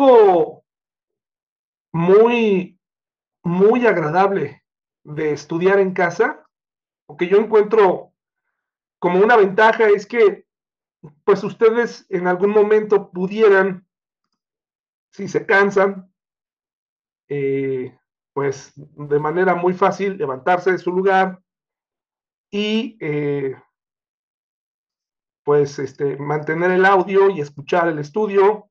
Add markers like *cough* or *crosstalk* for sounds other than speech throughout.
algo muy, muy agradable de estudiar en casa, o que yo encuentro como una ventaja, es que pues ustedes en algún momento pudieran, si se cansan, eh, pues de manera muy fácil levantarse de su lugar y eh, pues este, mantener el audio y escuchar el estudio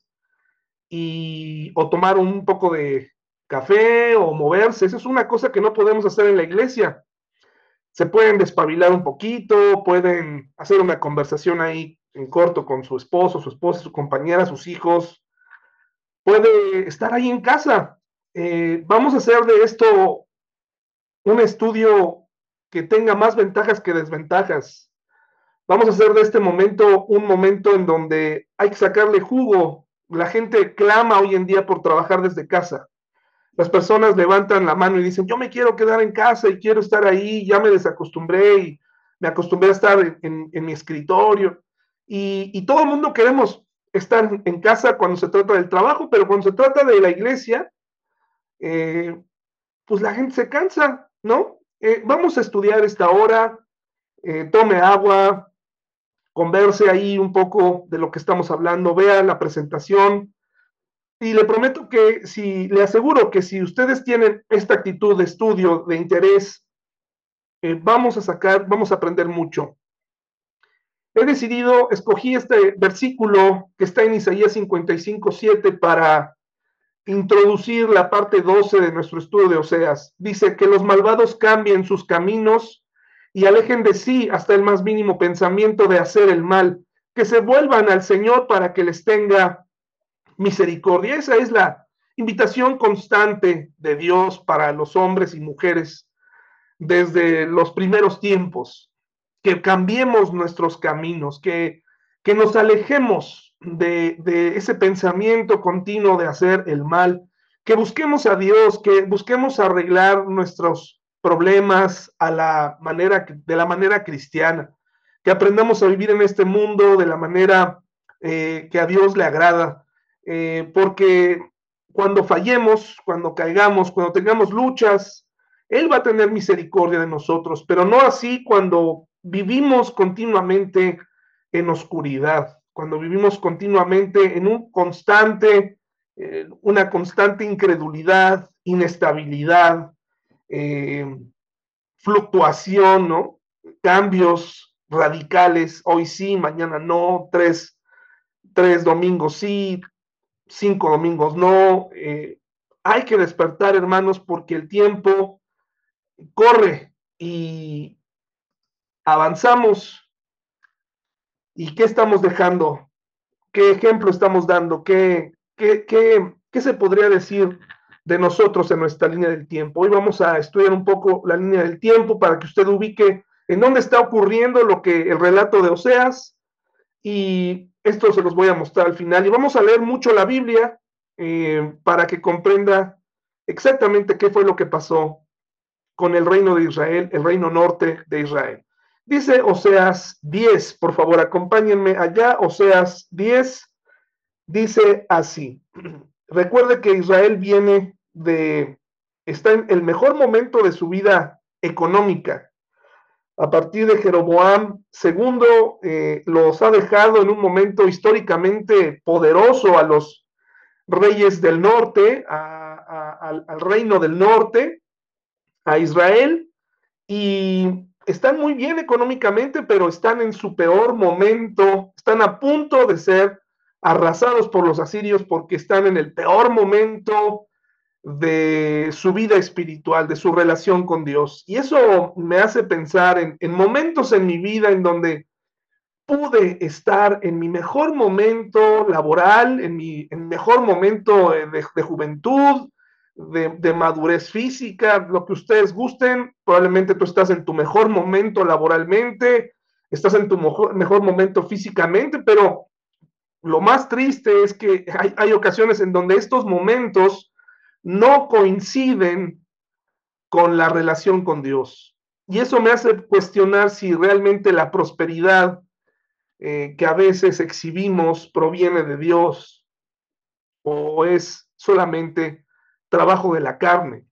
y o tomar un poco de café o moverse. Eso es una cosa que no podemos hacer en la iglesia. Se pueden despabilar un poquito, pueden hacer una conversación ahí en corto con su esposo, su esposa, su compañera, sus hijos. Puede estar ahí en casa. Eh, vamos a hacer de esto un estudio que tenga más ventajas que desventajas. Vamos a hacer de este momento un momento en donde hay que sacarle jugo. La gente clama hoy en día por trabajar desde casa. Las personas levantan la mano y dicen, yo me quiero quedar en casa y quiero estar ahí, ya me desacostumbré y me acostumbré a estar en, mi escritorio. Y, todo el mundo queremos estar en casa cuando se trata del trabajo, pero cuando se trata de la iglesia, eh, pues la gente se cansa, ¿no? Eh, vamos a estudiar esta hora, eh, tome agua, converse ahí un poco de lo que estamos hablando, vea la presentación. Y le prometo que si, le aseguro que si ustedes tienen esta actitud de estudio, de interés, vamos a sacar, vamos a aprender mucho he decidido, escogí este versículo que está en Isaías 55, 7 para introducir la parte 12 de nuestro estudio de Oseas. Dice que los malvados cambien sus caminos y alejen de sí hasta el más mínimo pensamiento de hacer el mal, que se vuelvan al Señor para que les tenga misericordia. Esa es la invitación constante de Dios para los hombres y mujeres desde los primeros tiempos que cambiemos nuestros caminos, que, que nos alejemos de, de, ese pensamiento continuo de hacer el mal, que busquemos a Dios, que busquemos arreglar nuestros problemas a la manera, de la manera cristiana, que aprendamos a vivir en este mundo de la manera eh, que a Dios le agrada, eh, porque cuando fallemos, cuando caigamos, cuando tengamos luchas, Él va a tener misericordia de nosotros, pero no así cuando vivimos continuamente en oscuridad, cuando vivimos continuamente en un constante, eh, una constante incredulidad, inestabilidad, eh, fluctuación, ¿no? Cambios radicales, hoy sí, mañana no, tres, tres domingos sí, cinco domingos no. Eh, hay que despertar, hermanos, porque el tiempo corre y, avanzamos y qué estamos dejando, qué ejemplo estamos dando, qué, qué, qué, se podría decir de nosotros en nuestra línea del tiempo. Hoy vamos a estudiar un poco la línea del tiempo para que usted ubique en dónde está ocurriendo lo que el relato de Oseas y esto se los voy a mostrar al final y vamos a leer mucho la Biblia eh, para que comprenda exactamente qué fue lo que pasó con el reino de Israel, el reino norte de Israel. Dice Oseas 10, por favor, acompáñenme allá, Oseas 10, dice así. *clears throat* Recuerde que Israel viene de, está en el mejor momento de su vida económica. A partir de Jeroboam segundo, eh, los ha dejado en un momento históricamente poderoso a los reyes del norte, al reino del norte, a Israel, y están muy bien económicamente, pero están en su peor momento, están a punto de ser arrasados por los asirios porque están en el peor momento de su vida espiritual, de su relación con Dios. Y eso me hace pensar en, momentos en mi vida en donde pude estar en mi mejor momento laboral, en mi mejor momento de juventud, de, madurez física, lo que ustedes gusten. Probablemente tú estás en tu mejor momento laboralmente, estás en tu mejor, mejor momento físicamente, pero lo más triste es que hay, hay ocasiones en donde estos momentos no coinciden con la relación con Dios. Y eso me hace cuestionar si realmente la prosperidad eh, que a veces exhibimos proviene de Dios o es solamente trabajo de la carne.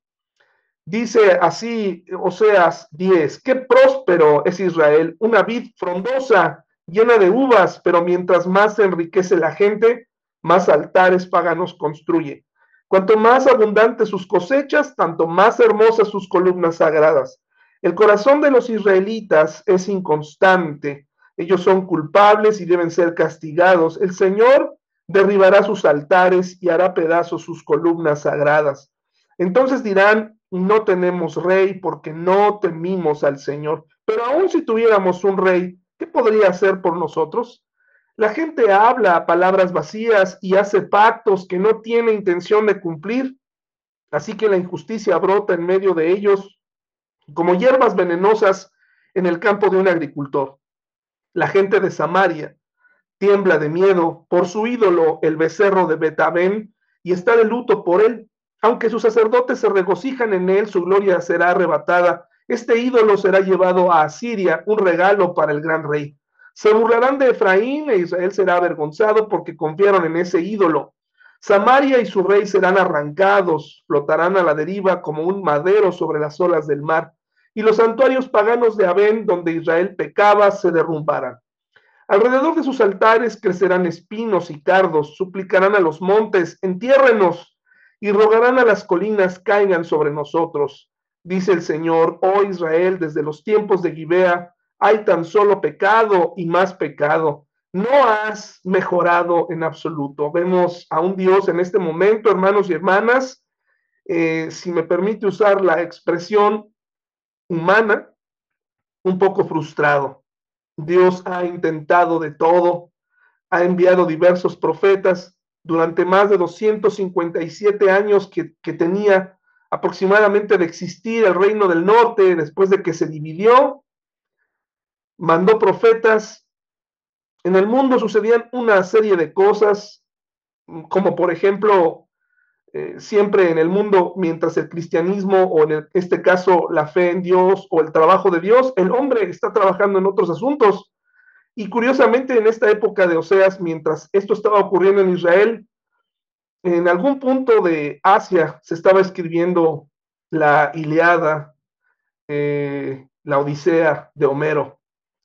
Dice así Oseas 10, qué próspero es Israel, una vid frondosa, llena de uvas, pero mientras más enriquece la gente, más altares paganos construye. Cuanto más abundantes sus cosechas, tanto más hermosas sus columnas sagradas. El corazón de los israelitas es inconstante, ellos son culpables y deben ser castigados. El Señor derribará sus altares y hará pedazos sus columnas sagradas. Entonces dirán, no tenemos rey porque no temimos al Señor. Pero aun si tuviéramos un rey, ¿qué podría hacer por nosotros? La gente habla palabras vacías y hace pactos que no tiene intención de cumplir. Así que la injusticia brota en medio de ellos como hierbas venenosas en el campo de un agricultor. La gente de Samaria tiembla de miedo por su ídolo, el becerro de Betabén, y está de luto por él. Aunque sus sacerdotes se regocijan en él, su gloria será arrebatada. Este ídolo será llevado a Asiria, un regalo para el gran rey. Se burlarán de Efraín e Israel será avergonzado porque confiaron en ese ídolo. Samaria y su rey serán arrancados, flotarán a la deriva como un madero sobre las olas del mar, y los santuarios paganos de Abén, donde Israel pecaba, se derrumbarán. Alrededor de sus altares crecerán espinos y cardos, suplicarán a los montes, entiérrenos, y rogarán a las colinas, caigan sobre nosotros. Dice el Señor, oh Israel, desde los tiempos de Gibea hay tan solo pecado y más pecado. No has mejorado en absoluto. Vemos a un Dios en este momento, hermanos y hermanas, eh, si me permite usar la expresión humana, un poco frustrado. Dios ha intentado de todo, ha enviado diversos profetas, durante más de 257 años que, tenía aproximadamente de existir el reino del norte, después de que se dividió, mandó profetas. En el mundo sucedían una serie de cosas, como por ejemplo, eh, siempre en el mundo, mientras el cristianismo o en este caso la fe en Dios o el trabajo de Dios, el hombre está trabajando en otros asuntos. Y curiosamente, en esta época de Oseas, mientras esto estaba ocurriendo en Israel, en algún punto de Asia se estaba escribiendo la Iliada, eh, la Odisea de Homero.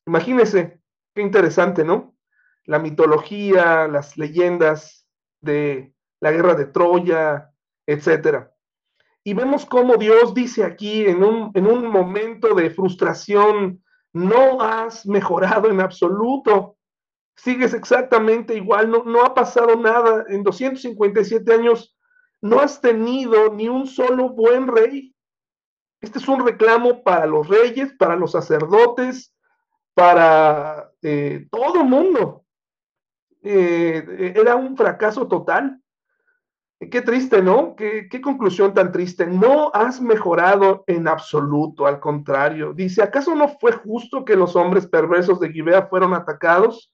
Imagínense, qué interesante, ¿no? La mitología, las leyendas de la guerra de Troya, etcétera. Y vemos cómo Dios dice aquí en un, en un momento de frustración no has mejorado en absoluto, sigues exactamente igual, no, no ha pasado nada, en 257 años no has tenido ni un solo buen rey. Este es un reclamo para los reyes, para los sacerdotes, para eh, todo el mundo. Eh, era un fracaso total. Qué triste, ¿no? Qué, conclusión tan triste. No has mejorado en absoluto, al contrario. Dice, ¿acaso no fue justo que los hombres perversos de Gibea fueron atacados?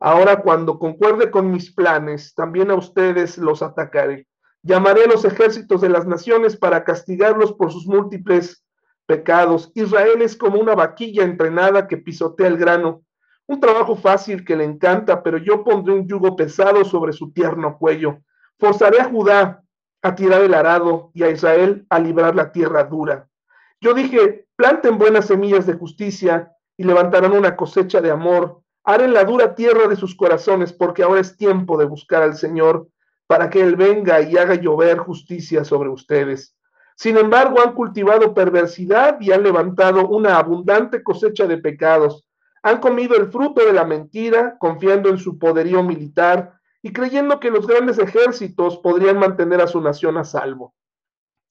Ahora cuando concuerde con mis planes, también a ustedes los atacaré. Llamaré a los ejércitos de las naciones para castigarlos por sus múltiples pecados. Israel es como una vaquilla entrenada que pisotea el grano. Un trabajo fácil que le encanta, pero yo pondré un yugo pesado sobre su tierno cuello Forzaré a Judá a tirar el arado y a Israel a librar la tierra dura. Yo dije, planten buenas semillas de justicia y levantarán una cosecha de amor. Harán la dura tierra de sus corazones, porque ahora es tiempo de buscar al Señor para que Él venga y haga llover justicia sobre ustedes. Sin embargo, han cultivado perversidad y han levantado una abundante cosecha de pecados. Han comido el fruto de la mentira, confiando en su poderío militar y creyendo que los grandes ejércitos podrían mantener a su nación a salvo.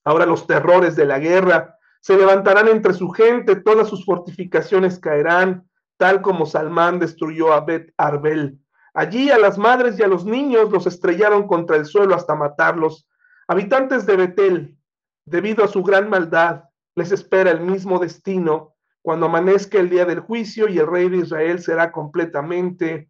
Ahora los terrores de la guerra se levantarán entre su gente, todas sus fortificaciones caerán, tal como Salmán destruyó a Bet Arbel. Allí a las madres y a los niños los estrellaron contra el suelo hasta matarlos. Habitantes de Betel, debido a su gran maldad, les espera el mismo destino cuando amanezca el día del juicio y el rey de Israel será completamente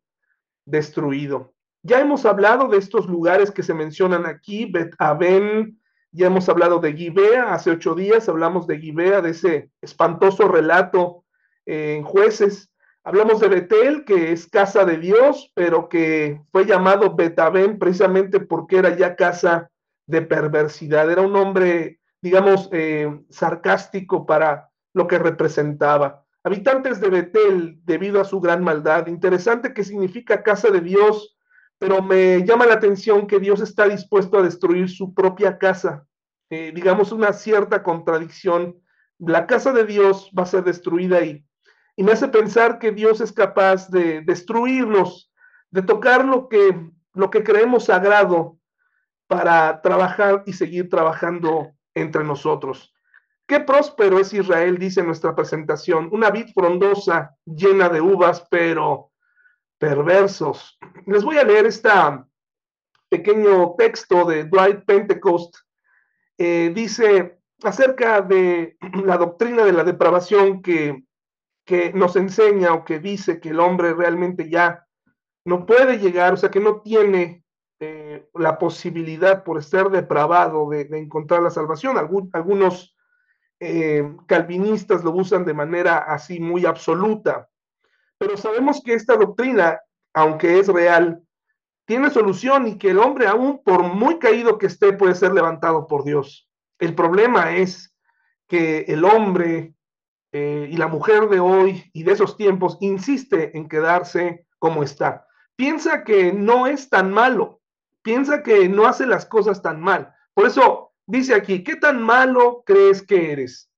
destruido. Ya hemos hablado de estos lugares que se mencionan aquí, Bet Aben, ya hemos hablado de Gibea, hace ocho días hablamos de Gibea, de ese espantoso relato eh, en jueces. Hablamos de Betel, que es casa de Dios, pero que fue llamado Betabén precisamente porque era ya casa de perversidad. Era un hombre, digamos, eh, sarcástico para lo que representaba. Habitantes de Betel, debido a su gran maldad. Interesante que significa casa de Dios, pero me llama la atención que Dios está dispuesto a destruir su propia casa. Eh, digamos, una cierta contradicción. La casa de Dios va a ser destruida y y me hace pensar que Dios es capaz de destruirnos, de tocar lo que, lo que creemos sagrado para trabajar y seguir trabajando entre nosotros. Qué próspero es Israel, dice nuestra presentación, una vid frondosa llena de uvas, pero perversos. Les voy a leer este pequeño texto de Dwight Pentecost. Eh, dice acerca de *clears throat* la doctrina de la depravación que que nos enseña o que dice que el hombre realmente ya no puede llegar, o sea, que no tiene eh, la posibilidad por ser depravado de, encontrar la salvación. algunos eh, calvinistas lo usan de manera así muy absoluta, pero sabemos que esta doctrina, aunque es real, tiene solución y que el hombre, aún por muy caído que esté, puede ser levantado por Dios. El problema es que el hombre eh, y la mujer de hoy y de esos tiempos insiste en quedarse como está. Piensa que no es tan malo, piensa que no hace las cosas tan mal. Por eso dice aquí, ¿qué tan malo crees que eres?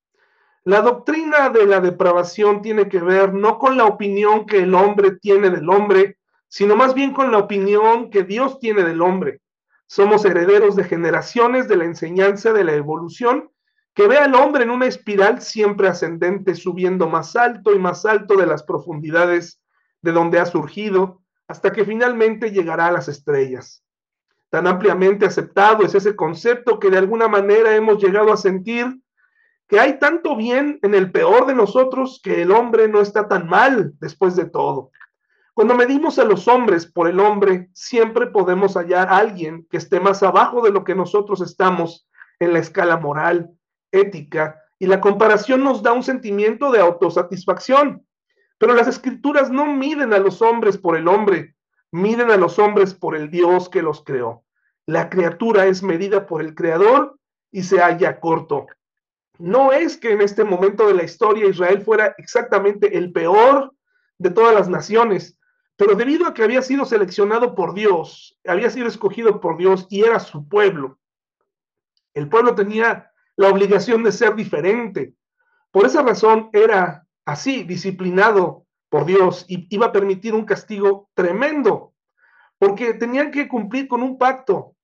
La doctrina de la depravación tiene que ver no con la opinión que el hombre tiene del hombre, sino más bien con la opinión que Dios tiene del hombre. Somos herederos de generaciones de la enseñanza de la evolución que ve al hombre en una espiral siempre ascendente, subiendo más alto y más alto de las profundidades de donde ha surgido, hasta que finalmente llegará a las estrellas. Tan ampliamente aceptado es ese concepto que de alguna manera hemos llegado a sentir que hay tanto bien en el peor de nosotros que el hombre no está tan mal después de todo. Cuando medimos a los hombres por el hombre, siempre podemos hallar a alguien que esté más abajo de lo que nosotros estamos en la escala moral, ética y la comparación nos da un sentimiento de autosatisfacción. Pero las escrituras no miden a los hombres por el hombre, miden a los hombres por el Dios que los creó. La criatura es medida por el Creador y se halla corto. No es que en este momento de la historia Israel fuera exactamente el peor de todas las naciones, pero debido a que había sido seleccionado por Dios, había sido escogido por Dios y era su pueblo, el pueblo tenía la obligación de ser diferente. Por esa razón era así, disciplinado por Dios y iba a permitir un castigo tremendo, porque tenían que cumplir con un pacto.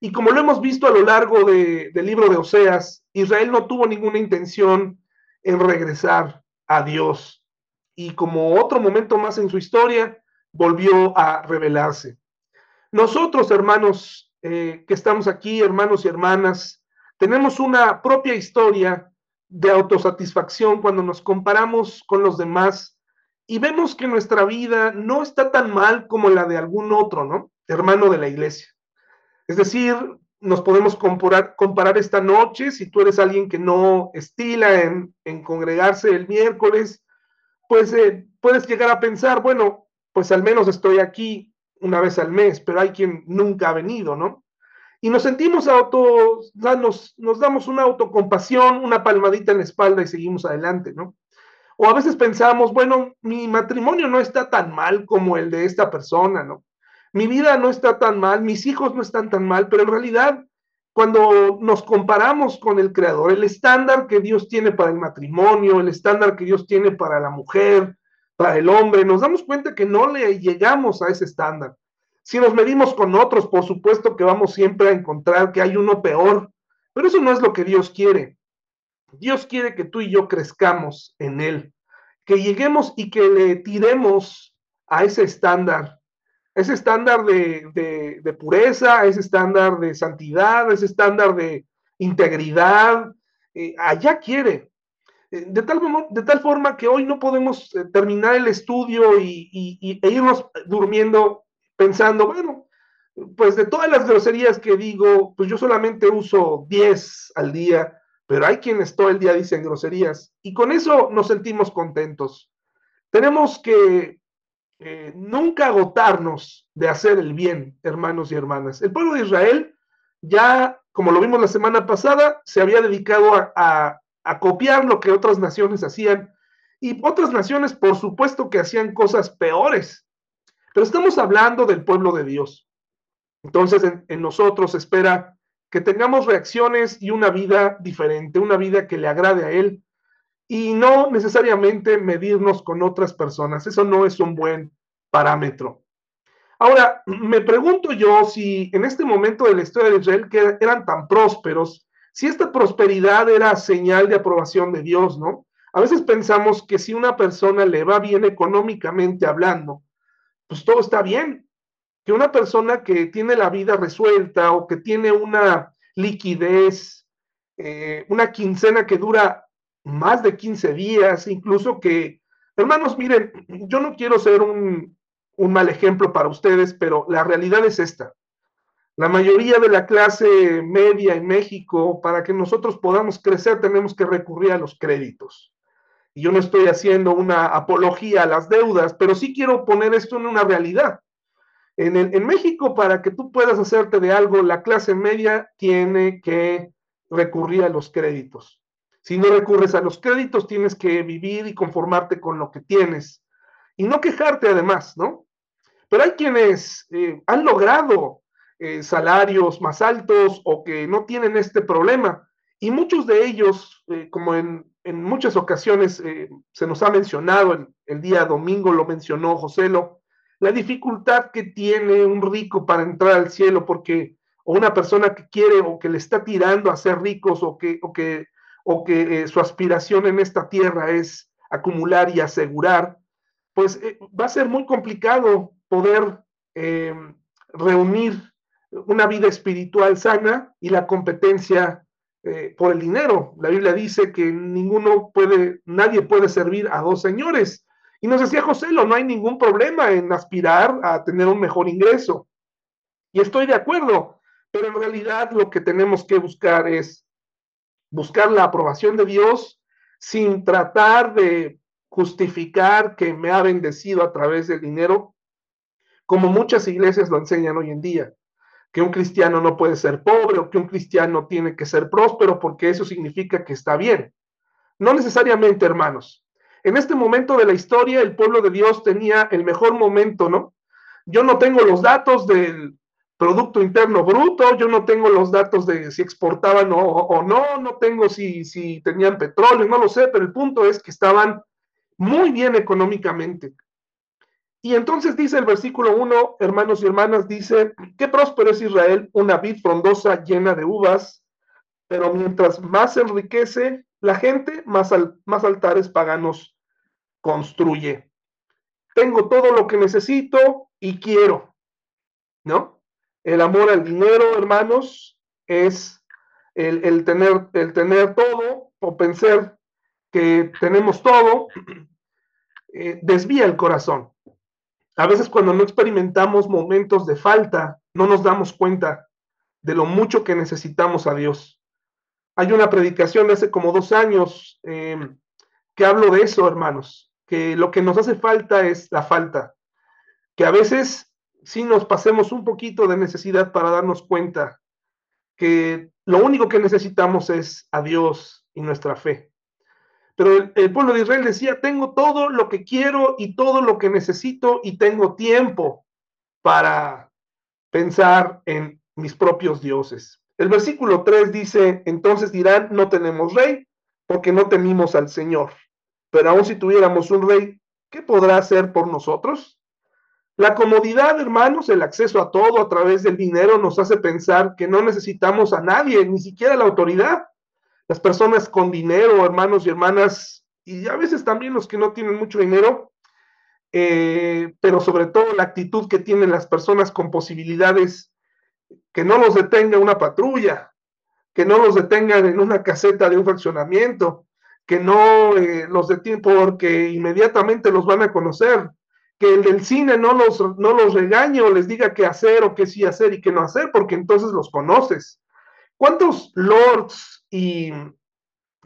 Y como lo hemos visto a lo largo del libro de Oseas, Israel no tuvo ninguna intención en regresar a Dios. Y como otro momento más en su historia, volvió a rebelarse. Nosotros, hermanos, eh, que estamos aquí, hermanos y hermanas, tenemos una propia historia de autosatisfacción cuando nos comparamos con los demás y vemos que nuestra vida no está tan mal como la de algún otro, ¿no? Hermano de la iglesia. Es decir, nos podemos comparar, comparar esta noche, si tú eres alguien que no estila en, congregarse el miércoles, pues eh, puedes llegar a pensar, bueno, pues al menos estoy aquí una vez al mes, pero hay quien nunca ha venido, ¿no? y nos sentimos auto, nos, nos damos una autocompasión, una palmadita en la espalda y seguimos adelante, ¿no? O a veces pensamos, bueno, mi matrimonio no está tan mal como el de esta persona, ¿no? Mi vida no está tan mal, mis hijos no están tan mal, pero en realidad, cuando nos comparamos con el Creador, el estándar que Dios tiene para el matrimonio, el estándar que Dios tiene para la mujer, para el hombre, nos damos cuenta que no le llegamos a ese estándar. Si nos medimos con otros, por supuesto que vamos siempre a encontrar que hay uno peor, pero eso no es lo que Dios quiere. Dios quiere que tú y yo crezcamos en Él, que lleguemos y que le tiremos a ese estándar, ese estándar de, pureza, ese estándar de santidad, ese estándar de integridad. Eh, allá quiere. Eh, de tal, de tal forma que hoy no podemos eh, terminar el estudio y, e irnos durmiendo pensando, bueno, pues de todas las groserías que digo, pues yo solamente uso 10 al día, pero hay quienes todo el día dicen groserías y con eso nos sentimos contentos. Tenemos que eh, nunca agotarnos de hacer el bien, hermanos y hermanas. El pueblo de Israel ya, como lo vimos la semana pasada, se había dedicado a, copiar lo que otras naciones hacían y otras naciones, por supuesto, que hacían cosas peores. Pero estamos hablando del pueblo de Dios. Entonces, en, nosotros espera que tengamos reacciones y una vida diferente, una vida que le agrade a Él y no necesariamente medirnos con otras personas. Eso no es un buen parámetro. Ahora, me pregunto yo si en este momento de la historia de Israel, que eran tan prósperos, si esta prosperidad era señal de aprobación de Dios, ¿no? A veces pensamos que si una persona le va bien económicamente hablando, pues todo está bien. Que una persona que tiene la vida resuelta o que tiene una liquidez, eh, una quincena que dura más de 15 días, incluso que, hermanos, miren, yo no quiero ser un, un mal ejemplo para ustedes, pero la realidad es esta. La mayoría de la clase media en México, para que nosotros podamos crecer, tenemos que recurrir a los créditos. Y yo no estoy haciendo una apología a las deudas, pero sí quiero poner esto en una realidad. En, México, para que tú puedas hacerte de algo, la clase media tiene que recurrir a los créditos. Si no recurres a los créditos, tienes que vivir y conformarte con lo que tienes. Y no quejarte además, ¿no? Pero hay quienes eh, han logrado eh, salarios más altos o que no tienen este problema. Y muchos de ellos, eh, como en, muchas ocasiones se nos ha mencionado, el, el, día domingo lo mencionó Joselo, la dificultad que tiene un rico para entrar al cielo, porque o una persona que quiere o que le está tirando a ser ricos o que, o que, o que su aspiración en esta tierra es acumular y asegurar, pues va a ser muy complicado poder eh, reunir una vida espiritual sana y la competencia eh, por el dinero. La Biblia dice que ninguno puede, nadie puede servir a dos señores. Y nos decía José, no hay ningún problema en aspirar a tener un mejor ingreso. Y estoy de acuerdo, pero en realidad lo que tenemos que buscar es buscar la aprobación de Dios sin tratar de justificar que me ha bendecido a través del dinero, como muchas iglesias lo enseñan hoy en día, que un cristiano no puede ser pobre o que un cristiano tiene que ser próspero porque eso significa que está bien. No necesariamente, hermanos. En este momento de la historia, el pueblo de Dios tenía el mejor momento, ¿no? Yo no tengo los datos del Producto Interno Bruto, yo no tengo los datos de si exportaban o, o no, no tengo si, si tenían petróleo, no lo sé, pero el punto es que estaban muy bien económicamente. Y entonces dice el versículo 1, hermanos y hermanas, dice, qué próspero es Israel, una vid frondosa llena de uvas, pero mientras más se enriquece la gente, más, más altares paganos construye. Tengo todo lo que necesito y quiero, ¿no? El amor al dinero, hermanos, es el, tener, el tener todo o pensar que tenemos todo, eh, desvía el corazón. A veces cuando no experimentamos momentos de falta, no nos damos cuenta de lo mucho que necesitamos a Dios. Hay una predicación de hace como dos años em, que hablo de eso, hermanos, que lo que nos hace falta es la falta, que a veces sí nos pasemos un poquito de necesidad para darnos cuenta que lo único que necesitamos es a Dios y nuestra fe. Pero el, pueblo de Israel decía, tengo todo lo que quiero y todo lo que necesito y tengo tiempo para pensar en mis propios dioses. El versículo 3 dice, entonces dirán, no tenemos rey porque no temimos al Señor. Pero aun si tuviéramos un rey, ¿qué podrá hacer por nosotros? La comodidad, hermanos, el acceso a todo a través del dinero nos hace pensar que no necesitamos a nadie, ni siquiera la autoridad las personas con dinero, hermanos y hermanas, y a veces también los que no tienen mucho dinero, eh, pero sobre todo la actitud que tienen las personas con posibilidades, que no los detenga una patrulla, que no los detengan en una caseta de un fraccionamiento, que no eh, los detengan porque inmediatamente los van a conocer, que el del cine no los, no los regañe o les diga qué hacer o qué sí hacer y qué no hacer, porque entonces los conoces. ¿Cuántos lords y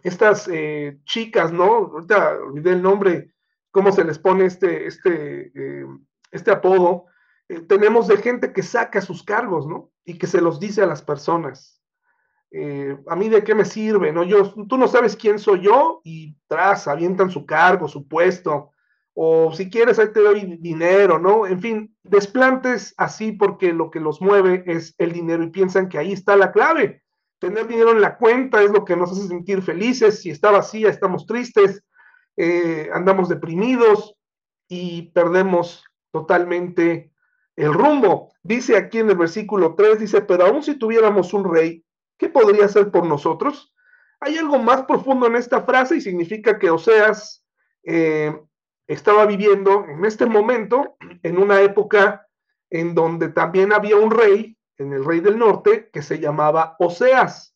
estas eh, chicas, ¿no? Ahorita olvidé el nombre, cómo se les pone este, este, eh, este apodo, tenemos de gente que saca sus cargos, ¿no? Y que se los dice a las personas. Eh, a mí de qué me sirve, ¿no? Tú no sabes quién soy yo y tras, avientan su cargo, su puesto, o si quieres, ahí te doy dinero, ¿no? En fin, desplantes así porque lo que los mueve es el dinero y piensan que ahí está la clave. Tener dinero en la cuenta es lo que nos hace sentir felices. Si está vacía, estamos tristes, eh, andamos deprimidos y perdemos totalmente el rumbo. Dice aquí en el versículo 3, dice, pero aún si tuviéramos un rey, ¿qué podría hacer por nosotros? Hay algo más profundo en esta frase y significa que Oseas eh, estaba viviendo en este momento, en una época en donde también había un rey, en el rey del norte, que se llamaba Oseas.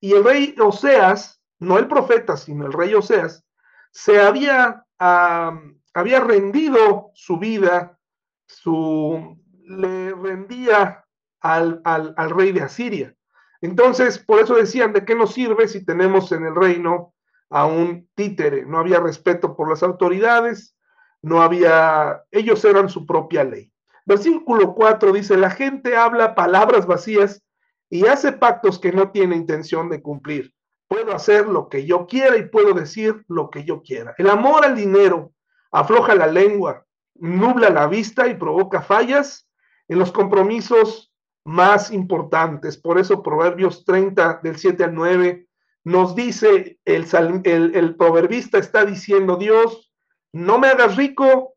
Y el rey Oseas, no el profeta, sino el rey Oseas, se había, había rendido su vida, su, le rendía al, al, rey de Asiria. Entonces, por eso decían, ¿de qué nos sirve si tenemos en el reino a un títere, no había respeto por las autoridades, no había, ellos eran su propia ley. Versículo 4 dice, la gente habla palabras vacías y hace pactos que no tiene intención de cumplir. Puedo hacer lo que yo quiera y puedo decir lo que yo quiera. El amor al dinero afloja la lengua, nubla la vista y provoca fallas en los compromisos más importantes. Por eso Proverbios 30 del 7 al 9 nos dice el, el, el proverbista, está diciendo, Dios, no me hagas rico,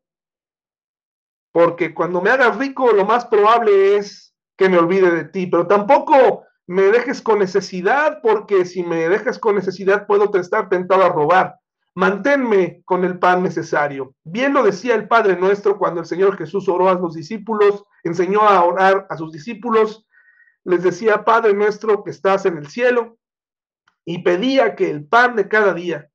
porque cuando me hagas rico lo más probable es que me olvide de ti, pero tampoco me dejes con necesidad, porque si me dejas con necesidad puedo estar tentado a robar. Manténme con el pan necesario. Bien lo decía el Padre nuestro cuando el Señor Jesús oró a sus discípulos, enseñó a orar a sus discípulos, les decía, Padre nuestro que estás en el cielo, y pedía que el pan de cada día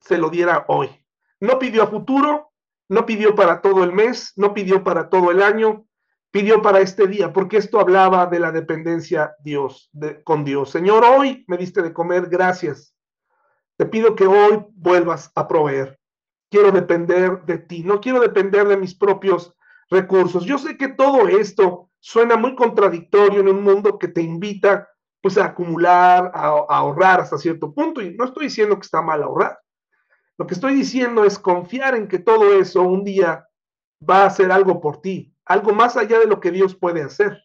se lo diera hoy. No pidió a futuro, no pidió para todo el mes, no pidió para todo el año, pidió para este día, porque esto hablaba de la dependencia Dios, de, con Dios. Señor, hoy me diste de comer, gracias. Te pido que hoy vuelvas a proveer. Quiero depender de ti, no quiero depender de mis propios recursos. Yo sé que todo esto suena muy contradictorio en un mundo que te invita pues a acumular, a, a, ahorrar hasta cierto punto. Y no estoy diciendo que está mal ahorrar. Lo que estoy diciendo es confiar en que todo eso un día va a hacer algo por ti, algo más allá de lo que Dios puede hacer.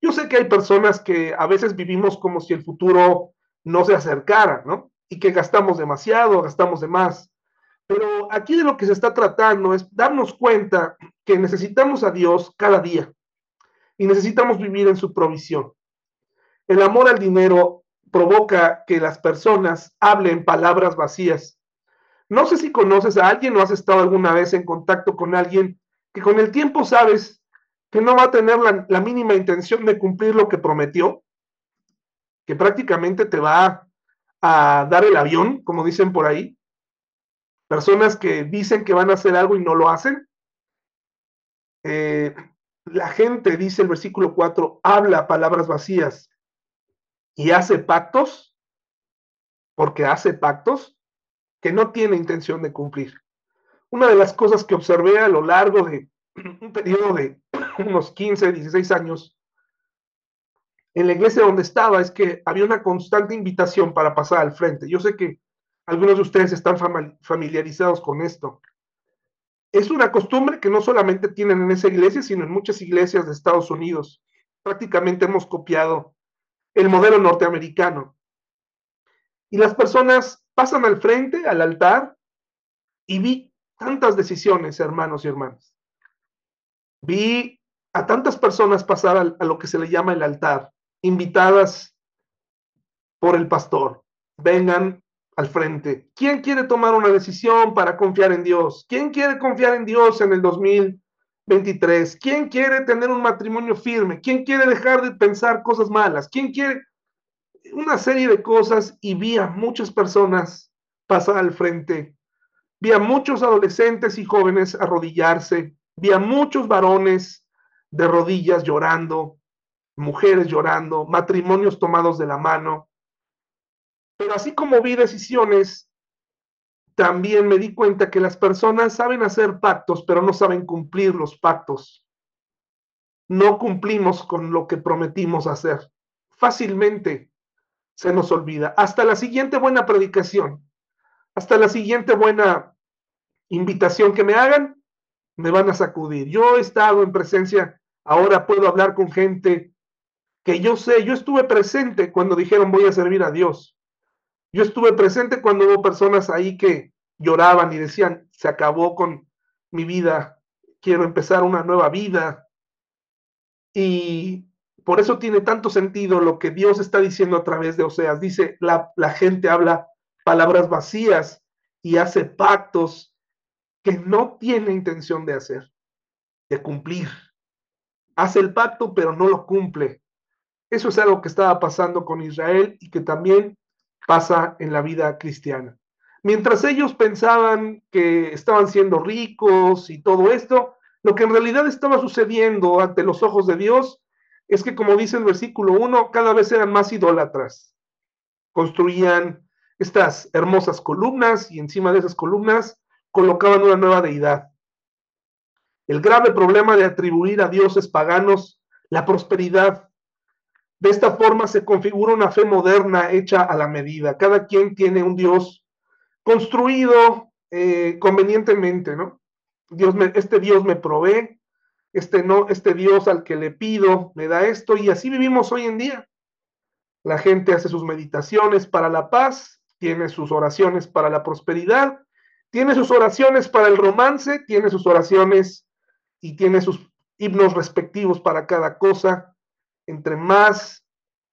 Yo sé que hay personas que a veces vivimos como si el futuro no se acercara, ¿no? Y que gastamos demasiado, gastamos de más. Pero aquí de lo que se está tratando es darnos cuenta que necesitamos a Dios cada día y necesitamos vivir en su provisión. El amor al dinero provoca que las personas hablen palabras vacías. No sé si conoces a alguien o has estado alguna vez en contacto con alguien que con el tiempo sabes que no va a tener la, la mínima intención de cumplir lo que prometió, que prácticamente te va a dar el avión, como dicen por ahí. Personas que dicen que van a hacer algo y no lo hacen. Eh, la gente, dice el versículo 4, habla palabras vacías y hace pactos, porque hace pactos que no tiene intención de cumplir. Una de las cosas que observé a lo largo de *clears throat* un periodo de *clears throat* unos 15, 16 años en la iglesia donde estaba es que había una constante invitación para pasar al frente. Yo sé que algunos de ustedes están familiarizados con esto. Es una costumbre que no solamente tienen en esa iglesia, sino en muchas iglesias de Estados Unidos. Prácticamente hemos copiado el modelo norteamericano. Y las personas pasan al frente, al altar, y vi tantas decisiones, hermanos y hermanas. Vi a tantas personas pasar a, lo que se le llama el altar, invitadas por el pastor. Vengan al frente. ¿Quién quiere tomar una decisión para confiar en Dios? ¿Quién quiere confiar en Dios en el 2023? ¿Quién quiere tener un matrimonio firme? ¿Quién quiere dejar de pensar cosas malas? ¿Quién quiere una serie de cosas y vi a muchas personas pasar al frente? Vi a muchos adolescentes y jóvenes arrodillarse, vi a muchos varones de rodillas llorando, mujeres llorando, matrimonios tomados de la mano. Pero así como vi decisiones, también me di cuenta que las personas saben hacer pactos, pero no saben cumplir los pactos. No cumplimos con lo que prometimos hacer. Fácilmente se nos olvida. Hasta la siguiente buena predicación, hasta la siguiente buena invitación que me hagan, me van a sacudir. Yo he estado en presencia, ahora puedo hablar con gente que yo sé, yo estuve presente cuando dijeron voy a servir a Dios. Yo estuve presente cuando hubo personas ahí que lloraban y decían, se acabó con mi vida, quiero empezar una nueva vida. Y por eso tiene tanto sentido lo que Dios está diciendo a través de Oseas. Dice, la, la gente habla palabras vacías y hace pactos que no tiene intención de hacer, de cumplir. Hace el pacto, pero no lo cumple. Eso es algo que estaba pasando con Israel y que también pasa en la vida cristiana. Mientras ellos pensaban que estaban siendo ricos y todo esto, lo que en realidad estaba sucediendo ante los ojos de Dios es que, como dice el versículo 1, cada vez eran más idólatras. Construían estas hermosas columnas y encima de esas columnas colocaban una nueva deidad. El grave problema de atribuir a dioses paganos la prosperidad de esta forma se configura una fe moderna hecha a la medida. Cada quien tiene un Dios construido eh, convenientemente, ¿no? Dios me, este Dios me provee, este no, este Dios al que le pido me da esto y así vivimos hoy en día. La gente hace sus meditaciones para la paz, tiene sus oraciones para la prosperidad, tiene sus oraciones para el romance, tiene sus oraciones y tiene sus himnos respectivos para cada cosa entre más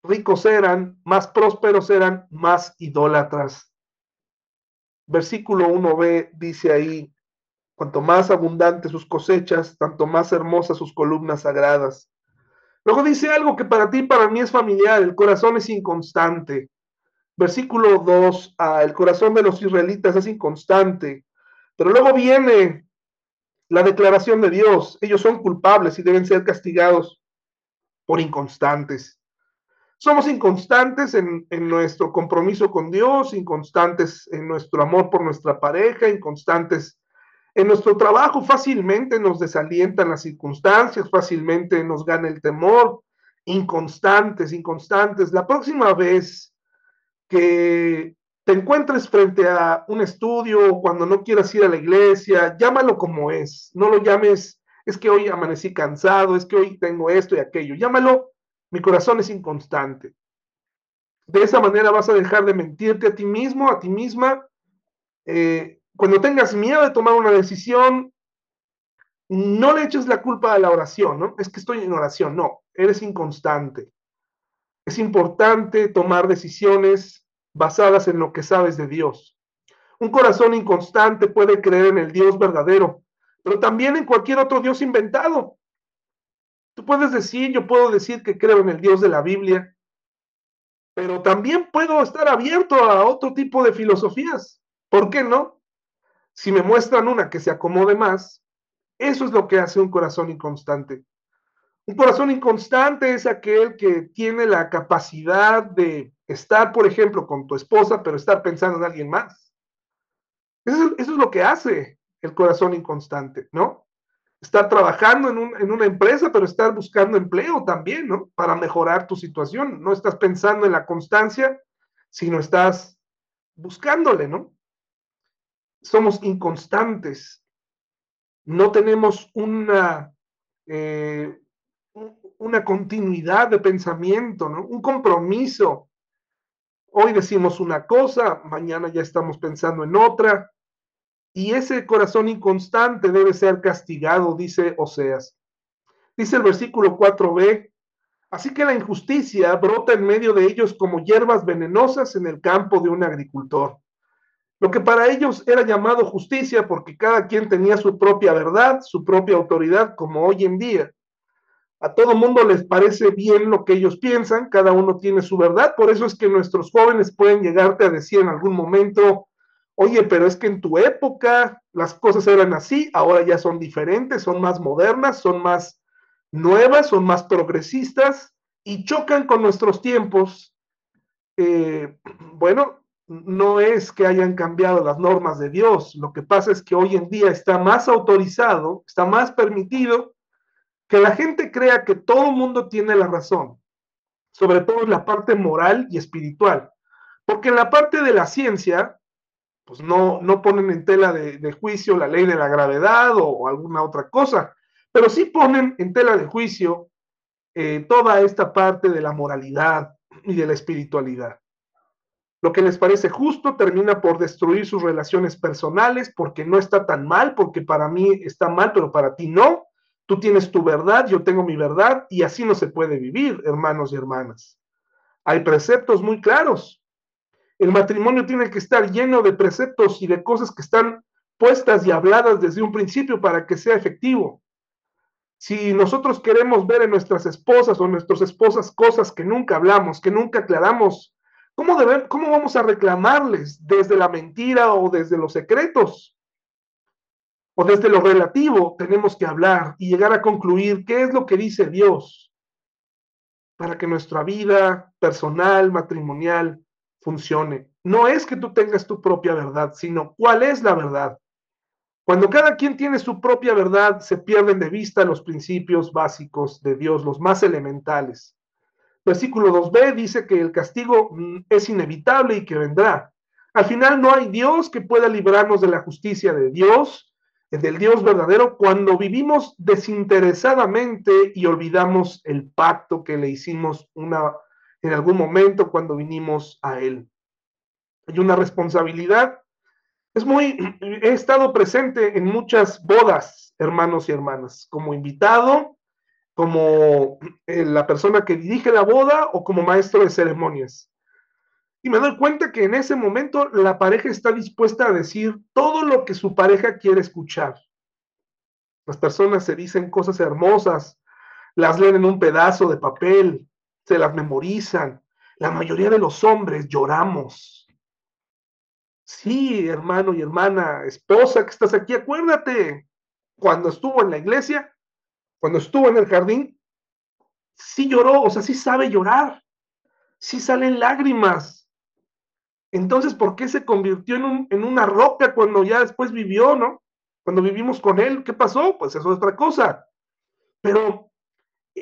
ricos eran, más prósperos eran, más idólatras. Versículo 1b dice ahí, cuanto más abundantes sus cosechas, tanto más hermosas sus columnas sagradas. Luego dice algo que para ti y para mí es familiar, el corazón es inconstante. Versículo 2, ah, el corazón de los israelitas es inconstante. Pero luego viene la declaración de Dios, ellos son culpables y deben ser castigados por inconstantes. Somos inconstantes en, nuestro compromiso con Dios, inconstantes en nuestro amor por nuestra pareja, inconstantes en nuestro trabajo. Fácilmente nos desalientan las circunstancias, fácilmente nos gana el temor. Inconstantes, inconstantes. La próxima vez que te encuentres frente a un estudio, cuando no quieras ir a la iglesia, llámalo como es. No lo llames es que hoy amanecí cansado, es que hoy tengo esto y aquello. Llámalo, mi corazón es inconstante. De esa manera vas a dejar de mentirte a ti mismo, a ti misma. Eh, cuando tengas miedo de tomar una decisión, no le eches la culpa a la oración, ¿no? Es que estoy en oración, no, eres inconstante. Es importante tomar decisiones basadas en lo que sabes de Dios. Un corazón inconstante puede creer en el Dios verdadero, pero también en cualquier otro Dios inventado. Tú puedes decir, yo puedo decir que creo en el Dios de la Biblia, pero también puedo estar abierto a otro tipo de filosofías. ¿Por qué no? Si me muestran una que se acomode más, eso es lo que hace un corazón inconstante. Un corazón inconstante es aquel que tiene la capacidad de estar, por ejemplo, con tu esposa, pero estar pensando en alguien más. Eso, eso es lo que hace el corazón inconstante, ¿no? Estar trabajando en, una empresa, pero estar buscando empleo también, ¿no? Para mejorar tu situación. No estás pensando en la constancia, sino estás buscándole, ¿no? Somos inconstantes. No tenemos una, eh, una continuidad de pensamiento, ¿no? Un compromiso. Hoy decimos una cosa, mañana ya estamos pensando en otra y ese corazón inconstante debe ser castigado, dice Oseas. Dice el versículo 4b, así que la injusticia brota en medio de ellos como hierbas venenosas en el campo de un agricultor. Lo que para ellos era llamado justicia porque cada quien tenía su propia verdad, su propia autoridad, como hoy en día. A todo mundo les parece bien lo que ellos piensan, cada uno tiene su verdad, por eso es que nuestros jóvenes pueden llegarte a decir en algún momento, oye, pero es que en tu época las cosas eran así, ahora ya son diferentes, son más modernas, son más nuevas, son más progresistas y chocan con nuestros tiempos. Eh, bueno, no es que hayan cambiado las normas de Dios, lo que pasa es que hoy en día está más autorizado, está más permitido que la gente crea que todo el mundo tiene la razón, sobre todo en la parte moral y espiritual, porque en la parte de la ciencia, pues no, no ponen en tela de, juicio la ley de la gravedad o, alguna otra cosa, pero sí ponen en tela de juicio eh, toda esta parte de la moralidad y de la espiritualidad. Lo que les parece justo termina por destruir sus relaciones personales porque no está tan mal, porque para mí está mal, pero para ti no. Tú tienes tu verdad, yo tengo mi verdad y así no se puede vivir, hermanos y hermanas. Hay preceptos muy claros. El matrimonio tiene que estar lleno de preceptos y de cosas que están puestas y habladas desde un principio para que sea efectivo. Si nosotros queremos ver en nuestras esposas o nuestras esposas cosas que nunca hablamos, que nunca aclaramos, ¿Cómo, ¿Cómo vamos a reclamarles desde la mentira o desde los secretos? O desde lo relativo tenemos que hablar y llegar a concluir qué es lo que dice Dios para que nuestra vida personal, matrimonial, funcione. No es que tú tengas tu propia verdad, sino cuál es la verdad. Cuando cada quien tiene su propia verdad, se pierden de vista los principios básicos de Dios, los más elementales. Versículo 2b dice que el castigo mm, es inevitable y que vendrá. Al final no hay Dios que pueda librarnos de la justicia de Dios, del Dios verdadero, cuando vivimos desinteresadamente y olvidamos el pacto que le hicimos una, en algún momento cuando vinimos a Él. Hay una responsabilidad. Es muy, *clears throat* he estado presente en muchas bodas, hermanos y hermanas, como invitado como *clears throat* eh, la persona que dirige la boda o como maestro de ceremonias. Y me doy cuenta que en ese momento la pareja está dispuesta a decir todo lo que su pareja quiere escuchar. Las personas se dicen cosas hermosas, las leen en un pedazo de papel, se las memorizan. La mayoría de los hombres lloramos. Sí, hermano y hermana, esposa que estás aquí, acuérdate, cuando estuvo en la iglesia, cuando estuvo en el jardín, sí lloró, o sea, sí sabe llorar, sí salen lágrimas. Entonces, ¿por qué se convirtió en, en una roca cuando ya después vivió, no? Cuando vivimos con él, ¿qué pasó? Pues eso es otra cosa. Pero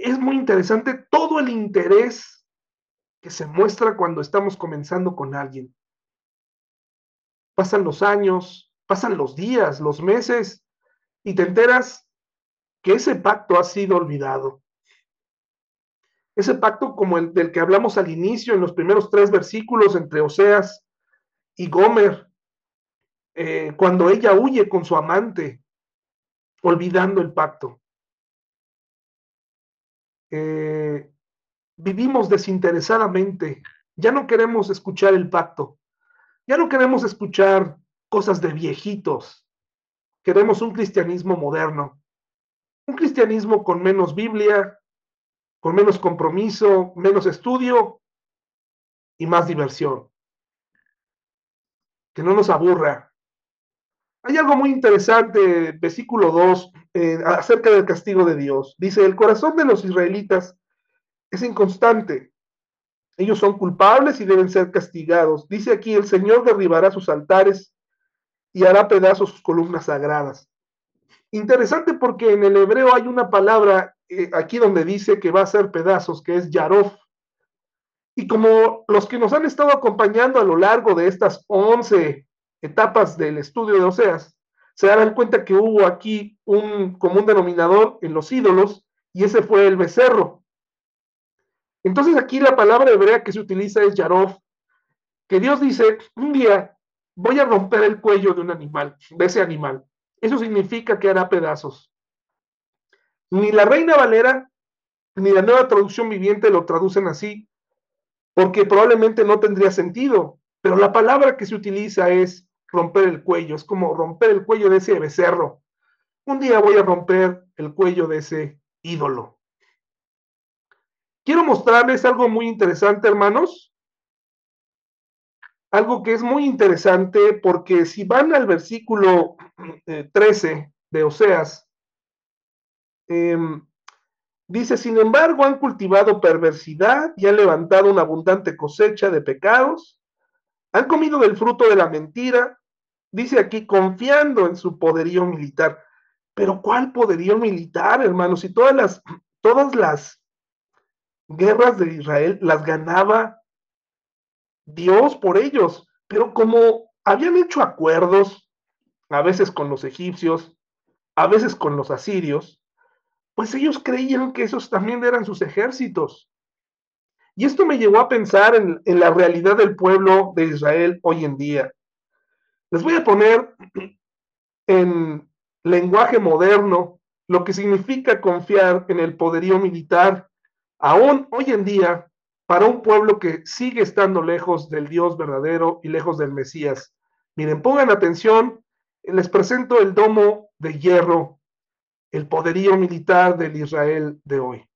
es muy interesante todo el interés que se muestra cuando estamos comenzando con alguien. Pasan los años, pasan los días, los meses, y te enteras que ese pacto ha sido olvidado. Ese pacto como el del que hablamos al inicio en los primeros tres versículos entre Oseas y Gomer, eh, cuando ella huye con su amante, olvidando el pacto. Eh, vivimos desinteresadamente, ya no queremos escuchar el pacto, ya no queremos escuchar cosas de viejitos, queremos un cristianismo moderno un cristianismo con menos Biblia, con menos compromiso, menos estudio y más diversión. Que no nos aburra. Hay algo muy interesante, versículo 2, eh, acerca del castigo de Dios. Dice, el corazón de los israelitas es inconstante. Ellos son culpables y deben ser castigados. Dice aquí, el Señor derribará sus altares y hará pedazos sus columnas sagradas. Interesante porque en el hebreo hay una palabra eh, aquí donde dice que va a ser pedazos, que es yarof. Y como los que nos han estado acompañando a lo largo de estas 11 etapas del estudio de Oseas, se darán cuenta que hubo aquí un común denominador en los ídolos y ese fue el becerro. Entonces aquí la palabra hebrea que se utiliza es yarof, que Dios dice, un día voy a romper el cuello de un animal, de ese animal. Eso significa que hará pedazos. Ni la Reina Valera ni la nueva traducción viviente lo traducen así, porque probablemente no tendría sentido, pero la palabra que se utiliza es romper el cuello, es como romper el cuello de ese becerro. Un día voy a romper el cuello de ese ídolo. Quiero mostrarles algo muy interesante, hermanos algo que es muy interesante porque si van al versículo 13 eh, de Oseas, em, dice, sin embargo, han cultivado perversidad y han levantado una abundante cosecha de pecados, Han comido del fruto de la mentira, dice aquí, confiando en su poderío militar. Pero ¿cuál poderío militar, hermanos? Si todas las, todas las guerras de Israel las ganaba Dios por ellos, pero como habían hecho acuerdos, a veces con los egipcios, a veces con los asirios, pues ellos creían que esos también eran sus ejércitos. Y esto me llevó a pensar en, la realidad del pueblo de Israel hoy en día. Les voy a poner *clears throat* en lenguaje moderno lo que significa confiar en el poderío militar, aún hoy en día, para un pueblo que sigue estando lejos del Dios verdadero y lejos del Mesías. Miren, pongan atención, les presento el domo de hierro, el poderío militar del Israel de hoy.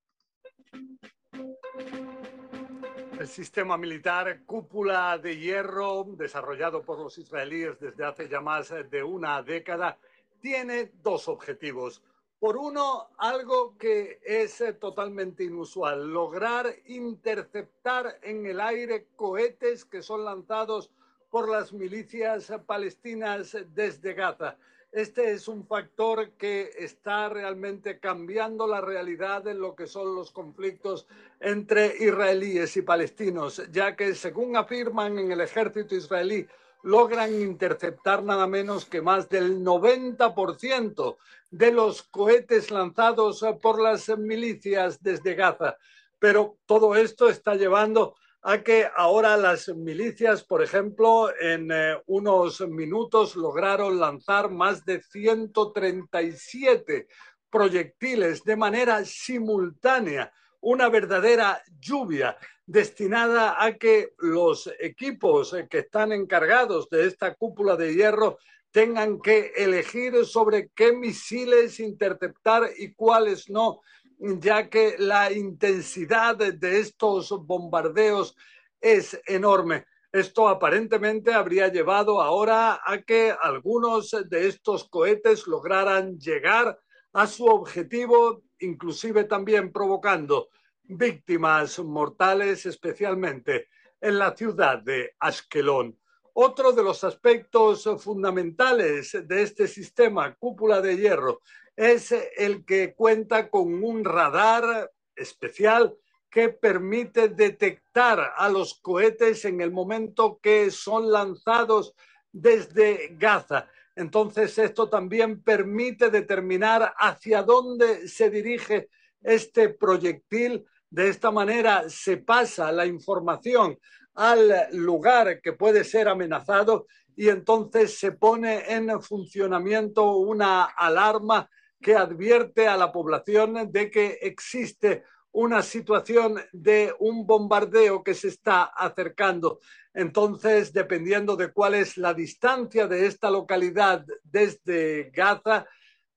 El sistema militar cúpula de hierro, desarrollado por los israelíes desde hace ya más de una década, tiene dos objetivos. Por uno, algo que es totalmente inusual, lograr interceptar en el aire cohetes que son lanzados por las milicias palestinas desde Gaza. Este es un factor que está realmente cambiando la realidad en lo que son los conflictos entre israelíes y palestinos, ya que según afirman en el ejército israelí, logran interceptar nada menos que más del 90% de los cohetes lanzados por las milicias desde Gaza. Pero todo esto está llevando a que ahora las milicias, por ejemplo, en eh, unos minutos lograron lanzar más de 137 proyectiles de manera simultánea, una verdadera lluvia destinada a que los equipos que están encargados de esta cúpula de hierro tengan que elegir sobre qué misiles interceptar y cuáles no ya que la intensidad de estos bombardeos es enorme. Esto aparentemente habría llevado ahora a que algunos de estos cohetes lograran llegar a su objetivo, inclusive también provocando víctimas mortales, especialmente en la ciudad de Ashkelon. Otro de los aspectos fundamentales de este sistema cúpula de hierro es el que cuenta con un radar especial que permite detectar a los cohetes en el momento que son lanzados desde Gaza. Entonces, esto también permite determinar hacia dónde se dirige este proyectil. De esta manera se pasa la información al lugar que puede ser amenazado y entonces se pone en funcionamiento una alarma que advierte a la población de que existe una situación de un bombardeo que se está acercando. Entonces, dependiendo de cuál es la distancia de esta localidad desde Gaza,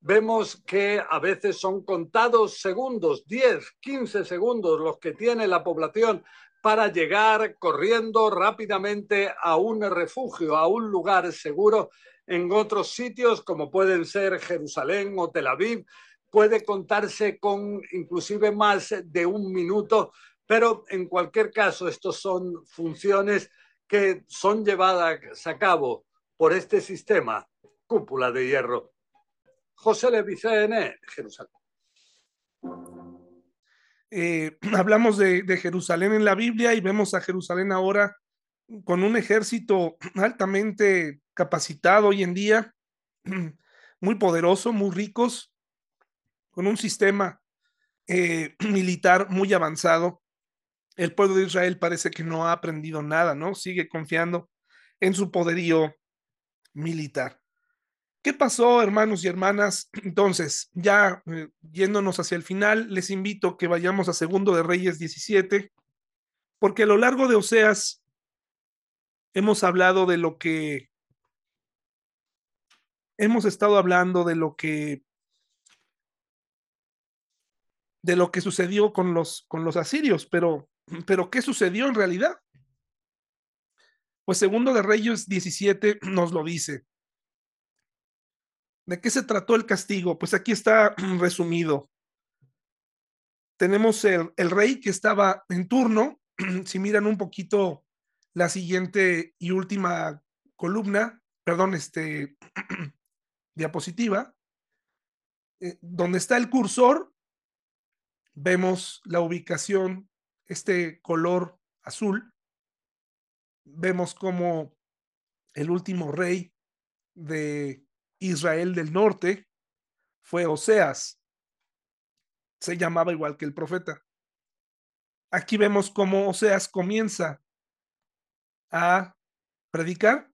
vemos que a veces son contados segundos, 10, 15 segundos los que tiene la población para llegar corriendo rápidamente a un refugio, a un lugar seguro en otros sitios como pueden ser Jerusalén o Tel Aviv. Puede contarse con inclusive más de un minuto, pero en cualquier caso, estos son funciones que son llevadas a cabo por este sistema, cúpula de hierro. José Levicene, Jerusalén. Eh, *clears throat* hablamos de, de, Jerusalén en la Biblia y vemos a Jerusalén ahora con un ejército *clears throat* altamente capacitado hoy en día, *clears throat* muy poderoso, muy ricos, con un sistema eh, *clears throat* militar muy avanzado. El pueblo de Israel parece que no ha aprendido nada, ¿no? Sigue confiando en su poderío militar. ¿Qué pasó, hermanos y hermanas? Entonces, ya eh, yéndonos hacia el final, les invito que vayamos a Segundo de Reyes 17, porque a lo largo de Oseas hemos hablado de lo que hemos estado hablando de lo que de lo que sucedió con los con los asirios, pero pero ¿qué sucedió en realidad? Pues segundo de Reyes 17 nos lo dice. ¿De qué se trató el castigo? Pues aquí está *clears throat* resumido. Tenemos el, el rey que estaba en turno. *clears throat* Si miran un poquito la siguiente y última columna, perdón, este *clears throat* diapositiva, eh, donde está el cursor, vemos la ubicación, este color azul, vemos como el último rey de Israel del norte fue Oseas. Se llamaba igual que el profeta. Aquí vemos cómo Oseas comienza a predicar,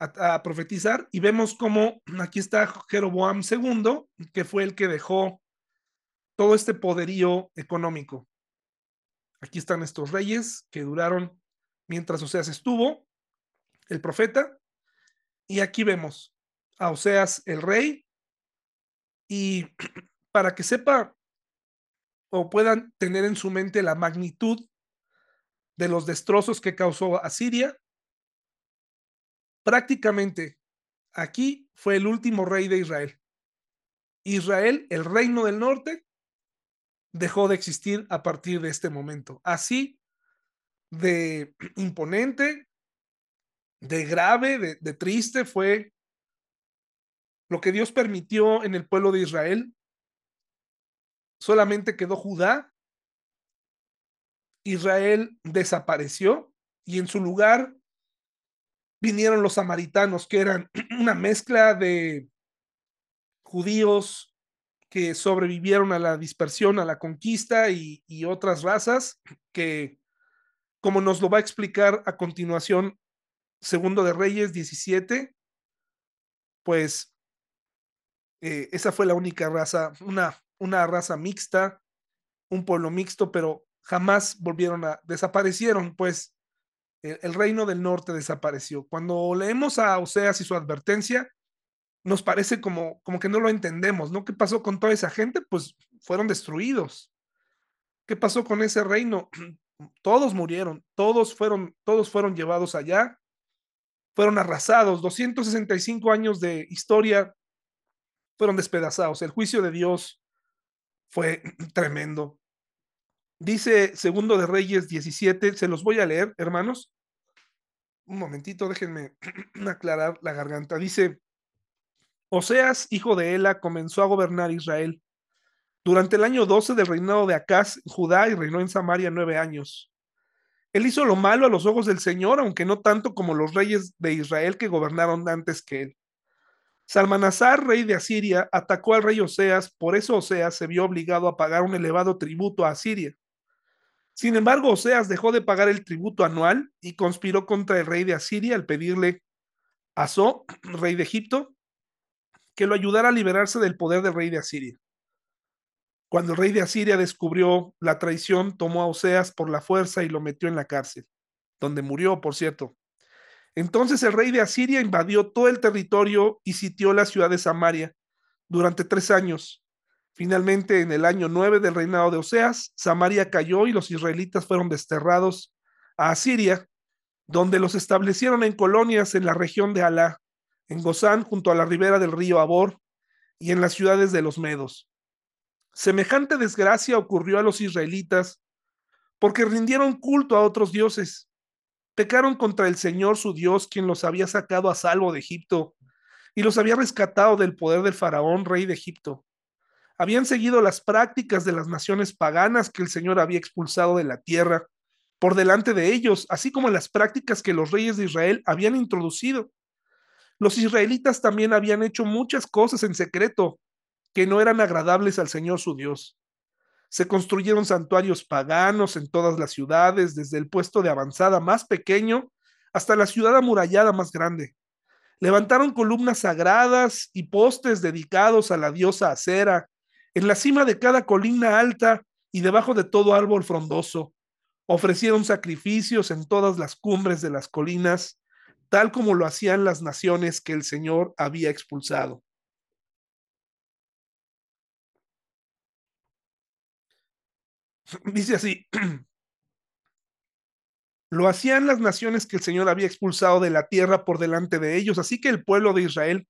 a, profetizar, y vemos cómo *clears throat* aquí está Jeroboam II, que fue el que dejó todo este poderío económico. Aquí están estos reyes que duraron mientras Oseas estuvo, el profeta, y aquí vemos a Oseas el rey, y *clears throat* para que sepa o puedan tener en su mente la magnitud de los destrozos que causó Asiria, prácticamente aquí fue el último rey de Israel. Israel, el reino del norte, dejó de existir a partir de este momento. Así de *clears throat* imponente, de grave, de, de, triste fue lo que Dios permitió en el pueblo de Israel. Solamente quedó Judá. Israel desapareció y en su lugar vinieron los samaritanos, que eran *clears throat* una mezcla de judíos que sobrevivieron a la dispersión, a la conquista y, otras razas que como nos lo va a explicar a continuación Segundo de Reyes 17, pues eh, esa fue la única raza, una, una raza mixta, un pueblo mixto, pero jamás volvieron a, desaparecieron, pues el, reino del norte desapareció. Cuando leemos a Oseas y su advertencia, nos parece como, como que no lo entendemos, ¿no? ¿Qué pasó con toda esa gente? Pues fueron destruidos. ¿Qué pasó con ese reino? *clears throat* todos murieron, todos fueron, todos fueron llevados allá, fueron arrasados, 265 años de historia fueron despedazados. El juicio de Dios fue *clears throat* tremendo. Dice Segundo de Reyes 17, se los voy a leer, hermanos. Un momentito, déjenme *clears throat* aclarar la garganta. Dice, Oseas, hijo de Ela, comenzó a gobernar Israel durante el año 12 del reinado de Acaz, Judá y reinó en Samaria nueve años. Él hizo lo malo a los ojos del Señor, aunque no tanto como los reyes de Israel que gobernaron antes que él. Salmanasar, rey de Asiria, atacó al rey Oseas, por eso Oseas se vio obligado a pagar un elevado tributo a Asiria. Sin embargo, Oseas dejó de pagar el tributo anual y conspiró contra el rey de Asiria al pedirle a So, *clears throat* rey de Egipto, que lo ayudara a liberarse del poder del rey de Asiria. Cuando el rey de Asiria descubrió la traición, tomó a Oseas por la fuerza y lo metió en la cárcel, donde murió, por cierto. Entonces el rey de Asiria invadió todo el territorio y sitió la ciudad de Samaria durante tres años. Finalmente, en el año nueve del reinado de Oseas, Samaria cayó y los israelitas fueron desterrados a Asiria, donde los establecieron en colonias en la región de Alá, en Gozán, junto a la ribera del río Abor, y en las ciudades de los Medos. Semejante desgracia ocurrió a los israelitas porque rindieron culto a otros dioses. Pecaron contra el Señor su Dios, quien los había sacado a salvo de Egipto y los había rescatado del poder del faraón, rey de Egipto. Habían seguido las prácticas de las naciones paganas que el Señor había expulsado de la tierra por delante de ellos, así como las prácticas que los reyes de Israel habían introducido. Los israelitas también habían hecho muchas cosas en secreto que no eran agradables al Señor su Dios. Se construyeron santuarios paganos en todas las ciudades, desde el puesto de avanzada más pequeño hasta la ciudad amurallada más grande. Levantaron columnas sagradas y postes dedicados a la diosa Acera, en la cima de cada colina alta y debajo de todo árbol frondoso. Ofrecieron sacrificios en todas las cumbres de las colinas, tal como lo hacían las naciones que el Señor había expulsado. Dice así, *clears throat* lo hacían las naciones que el Señor había expulsado de la tierra por delante de ellos, así que el pueblo de Israel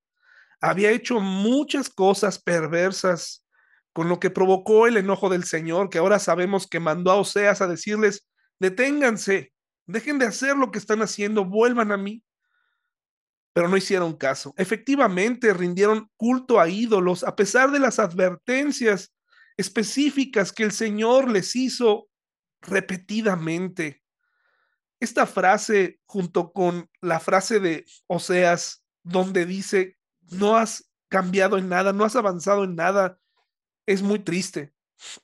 había hecho muchas cosas perversas, con lo que provocó el enojo del Señor, que ahora sabemos que mandó a Oseas a decirles, deténganse, dejen de hacer lo que están haciendo, vuelvan a mí. Pero no hicieron caso. Efectivamente, rindieron culto a ídolos a pesar de las advertencias específicas que el Señor les hizo repetidamente. Esta frase, junto con la frase de Oseas, donde dice, no has cambiado en nada, no has avanzado en nada, es muy triste.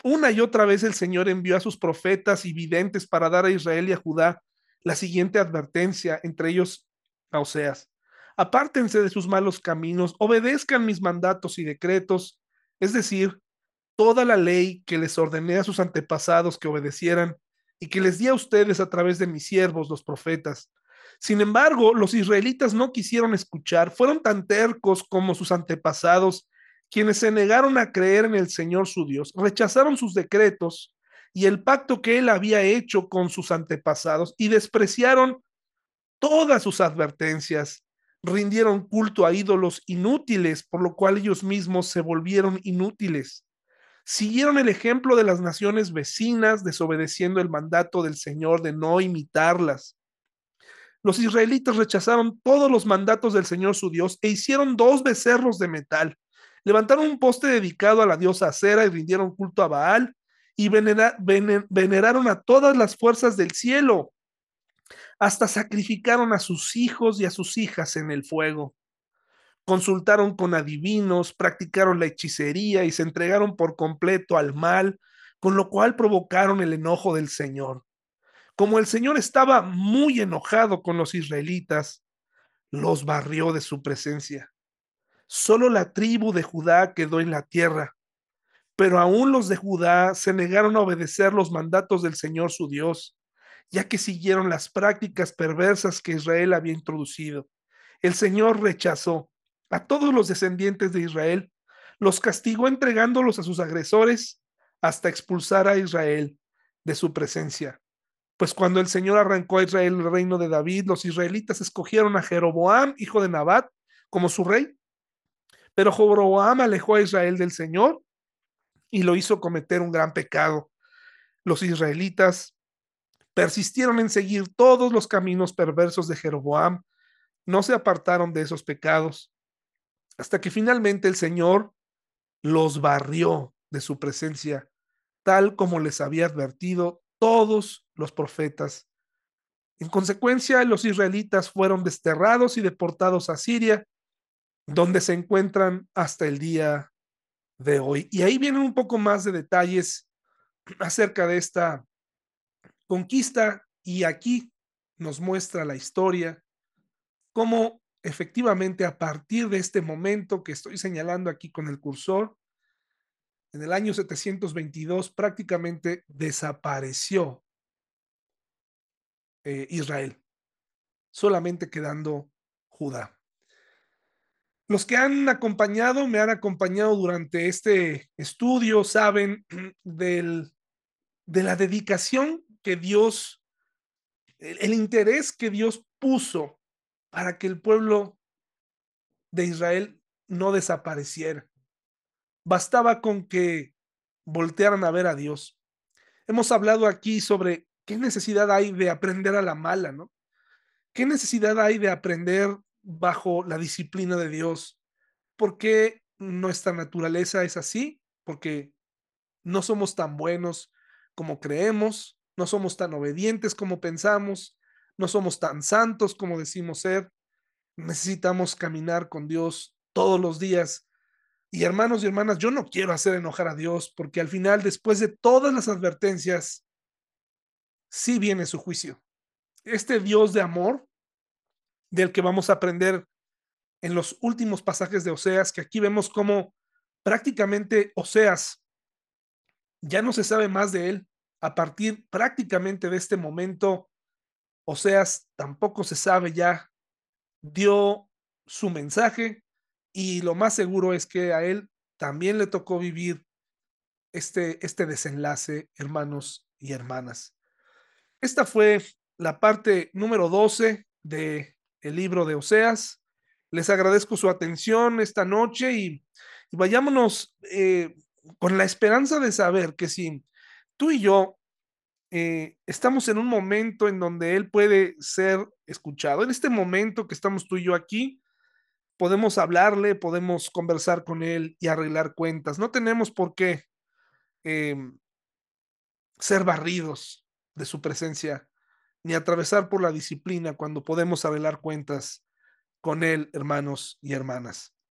Una y otra vez el Señor envió a sus profetas y videntes para dar a Israel y a Judá la siguiente advertencia, entre ellos a Oseas. Apártense de sus malos caminos, obedezcan mis mandatos y decretos, es decir, toda la ley que les ordené a sus antepasados que obedecieran y que les di a ustedes a través de mis siervos, los profetas. Sin embargo, los israelitas no quisieron escuchar, fueron tan tercos como sus antepasados, quienes se negaron a creer en el Señor su Dios, rechazaron sus decretos y el pacto que él había hecho con sus antepasados y despreciaron todas sus advertencias, rindieron culto a ídolos inútiles, por lo cual ellos mismos se volvieron inútiles. Siguieron el ejemplo de las naciones vecinas, desobedeciendo el mandato del Señor de no imitarlas. Los israelitas rechazaron todos los mandatos del Señor su Dios e hicieron dos becerros de metal. Levantaron un poste dedicado a la diosa Acera y rindieron culto a Baal y veneraron a todas las fuerzas del cielo. Hasta sacrificaron a sus hijos y a sus hijas en el fuego consultaron con adivinos, practicaron la hechicería y se entregaron por completo al mal, con lo cual provocaron el enojo del Señor. Como el Señor estaba muy enojado con los israelitas, los barrió de su presencia. Solo la tribu de Judá quedó en la tierra, pero aún los de Judá se negaron a obedecer los mandatos del Señor su Dios, ya que siguieron las prácticas perversas que Israel había introducido. El Señor rechazó a todos los descendientes de Israel, los castigó entregándolos a sus agresores hasta expulsar a Israel de su presencia. Pues cuando el Señor arrancó a Israel el reino de David, los israelitas escogieron a Jeroboam, hijo de Nabat, como su rey. Pero Jeroboam alejó a Israel del Señor y lo hizo cometer un gran pecado. Los israelitas persistieron en seguir todos los caminos perversos de Jeroboam, no se apartaron de esos pecados hasta que finalmente el Señor los barrió de su presencia, tal como les había advertido todos los profetas. En consecuencia, los israelitas fueron desterrados y deportados a Siria, donde se encuentran hasta el día de hoy. Y ahí vienen un poco más de detalles acerca de esta conquista y aquí nos muestra la historia, cómo efectivamente a partir de este momento que estoy señalando aquí con el cursor, en el año 722 prácticamente desapareció eh, Israel, solamente quedando Judá. Los que han acompañado, me han acompañado durante este estudio, saben *clears throat* del, de la dedicación que Dios, el interés que Dios puso para que el pueblo de Israel no desapareciera. Bastaba con que voltearan a ver a Dios. Hemos hablado aquí sobre qué necesidad hay de aprender a la mala, ¿no? ¿Qué necesidad hay de aprender bajo la disciplina de Dios? ¿Por qué nuestra naturaleza es así? Porque no somos tan buenos como creemos, no somos tan obedientes como pensamos, no somos tan santos como decimos ser, necesitamos caminar con Dios todos los días. Y hermanos y hermanas, yo no quiero hacer enojar a Dios porque al final, después de todas las advertencias, sí viene su juicio. Este Dios de amor, del que vamos a aprender en los últimos pasajes de Oseas, que aquí vemos como prácticamente Oseas ya no se sabe más de él. A partir prácticamente de este momento, Oseas tampoco se sabe ya, dio su mensaje y lo más seguro es que a él también le tocó vivir este, este desenlace, hermanos y hermanas. Esta fue la parte número 12 del el libro de Oseas. Les agradezco su atención esta noche y, vayámonos eh, con la esperanza de saber que si tú y yo eh, estamos en un momento en donde Él puede ser escuchado. En este momento que estamos tú y yo aquí, podemos hablarle, podemos conversar con Él y arreglar cuentas. No tenemos por qué em, ser barridos de su presencia, ni atravesar por la disciplina cuando podemos arreglar cuentas con Él, hermanos y hermanas.